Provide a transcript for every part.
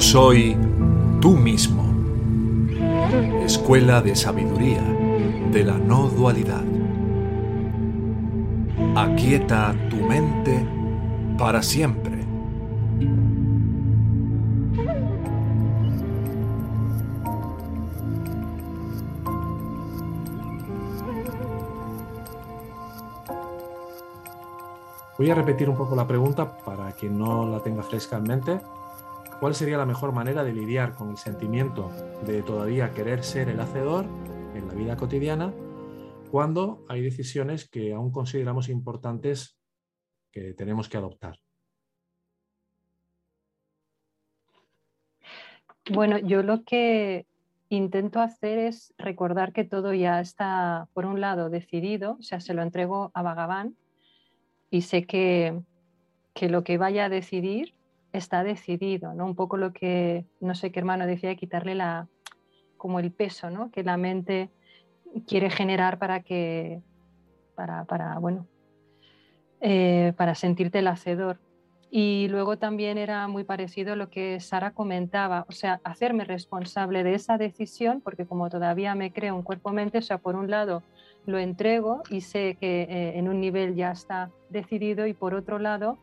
soy tú mismo. Escuela de Sabiduría de la No Dualidad. Aquieta tu mente para siempre. Voy a repetir un poco la pregunta para quien no la tenga fresca en mente. ¿Cuál sería la mejor manera de lidiar con el sentimiento de todavía querer ser el hacedor en la vida cotidiana cuando hay decisiones que aún consideramos importantes que tenemos que adoptar? Bueno, yo lo que intento hacer es recordar que todo ya está, por un lado, decidido, o sea, se lo entrego a Bhagavan y sé que, que lo que vaya a decidir está decidido, ¿no? Un poco lo que, no sé qué hermano decía, quitarle la, como el peso, ¿no? Que la mente quiere generar para que, para, para bueno, eh, para sentirte el hacedor. Y luego también era muy parecido a lo que Sara comentaba, o sea, hacerme responsable de esa decisión, porque como todavía me creo un cuerpo-mente, o sea, por un lado lo entrego y sé que eh, en un nivel ya está decidido y por otro lado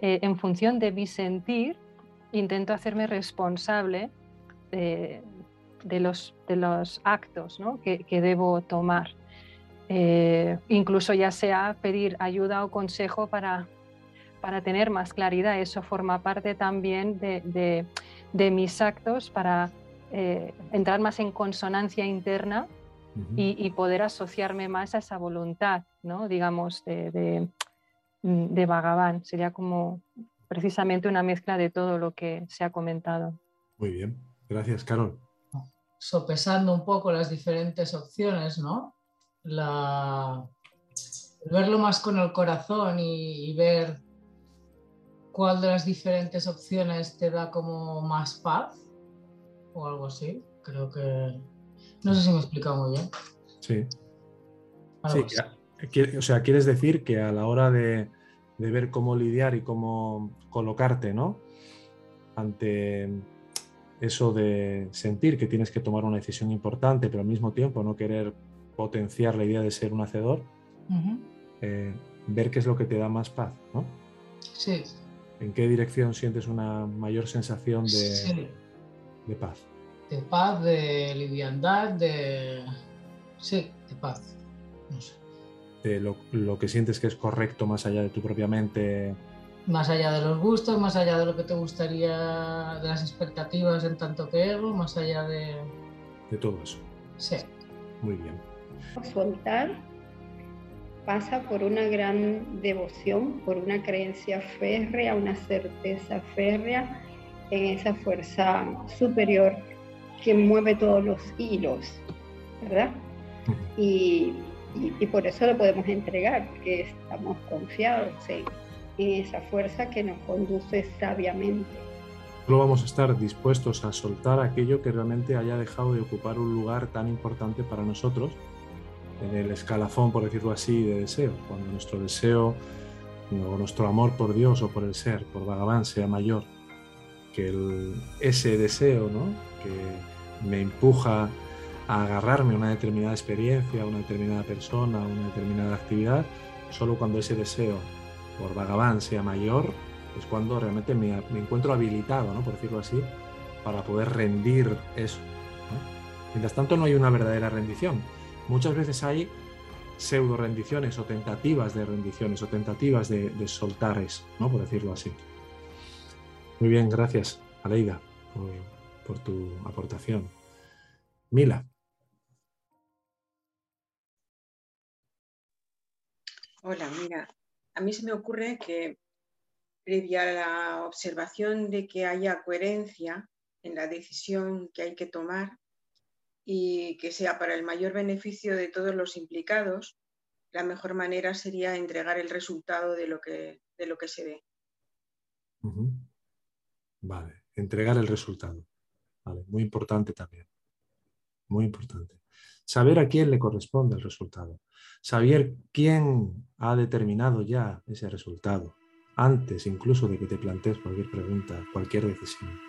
eh, en función de mi sentir, intento hacerme responsable de, los, de los, actos que, debo tomar. Eh, incluso ya sea pedir ayuda o consejo para, para tener más claridad. Eso forma parte también de, mis actos para eh, entrar más en consonancia interna y, poder asociarme más a esa voluntad, ¿no? digamos, de, de Bhagavan. Sería como precisamente una mezcla de todo lo que se ha comentado. Muy bien, gracias, Carol. Sopesando un poco las diferentes opciones, ¿no? La... Verlo más con el corazón y, ver cuál de las diferentes opciones te da como más paz o algo así. Creo que... No sé si me he explicado muy bien. Sí. sí o sea, quieres decir que a la hora de, de ver cómo lidiar y cómo colocarte, ¿no? Ante eso de sentir que tienes que tomar una decisión importante, pero al mismo tiempo no querer potenciar la idea de ser un hacedor, eh, ver qué es lo que te da más paz, ¿no? Sí. ¿En qué dirección sientes una mayor sensación de, de paz? De paz, de liviandad, de... Sí, de paz. No sé lo, que sientes que es correcto más allá de tu propia mente. Más allá de los gustos, más allá de lo que te gustaría, de las expectativas en tanto que ego, más allá de... De todo eso. Sí. Muy bien. Soltar pasa por una gran devoción, por una creencia férrea, una certeza férrea en esa fuerza superior que mueve todos los hilos, ¿verdad? Y y, por eso lo podemos entregar, porque estamos confiados en, esa fuerza que nos conduce sabiamente. Solo vamos a estar dispuestos a soltar aquello que realmente haya dejado de ocupar un lugar tan importante para nosotros en el escalafón, por decirlo así, de deseo. Cuando nuestro deseo o nuestro amor por Dios o por el ser, por Bhagavan, sea mayor que ese deseo ¿no? que me empuja a agarrarme a una determinada experiencia, a una determinada persona, a una determinada actividad, solo cuando ese deseo por Bhagavan sea mayor, es cuando realmente me, encuentro habilitado, ¿no? por decirlo así, para poder rendir eso. Mientras tanto no hay una verdadera rendición. Muchas veces hay pseudo rendiciones o tentativas de rendiciones o tentativas de, de soltar eso, ¿no? por decirlo así. Muy bien, gracias, Aleida, por tu aportación. Mila. Hola, mira, a mí se me ocurre que previa a la observación de que haya coherencia en la decisión que hay que tomar y que sea para el mayor beneficio de todos los implicados, la mejor manera sería entregar el resultado de lo que, de lo que se ve. Vale, entregar el resultado. Muy importante también. Muy importante. Saber a quién le corresponde el resultado saber quién ha determinado ya ese resultado, antes incluso de que te plantees cualquier pregunta, cualquier decisión.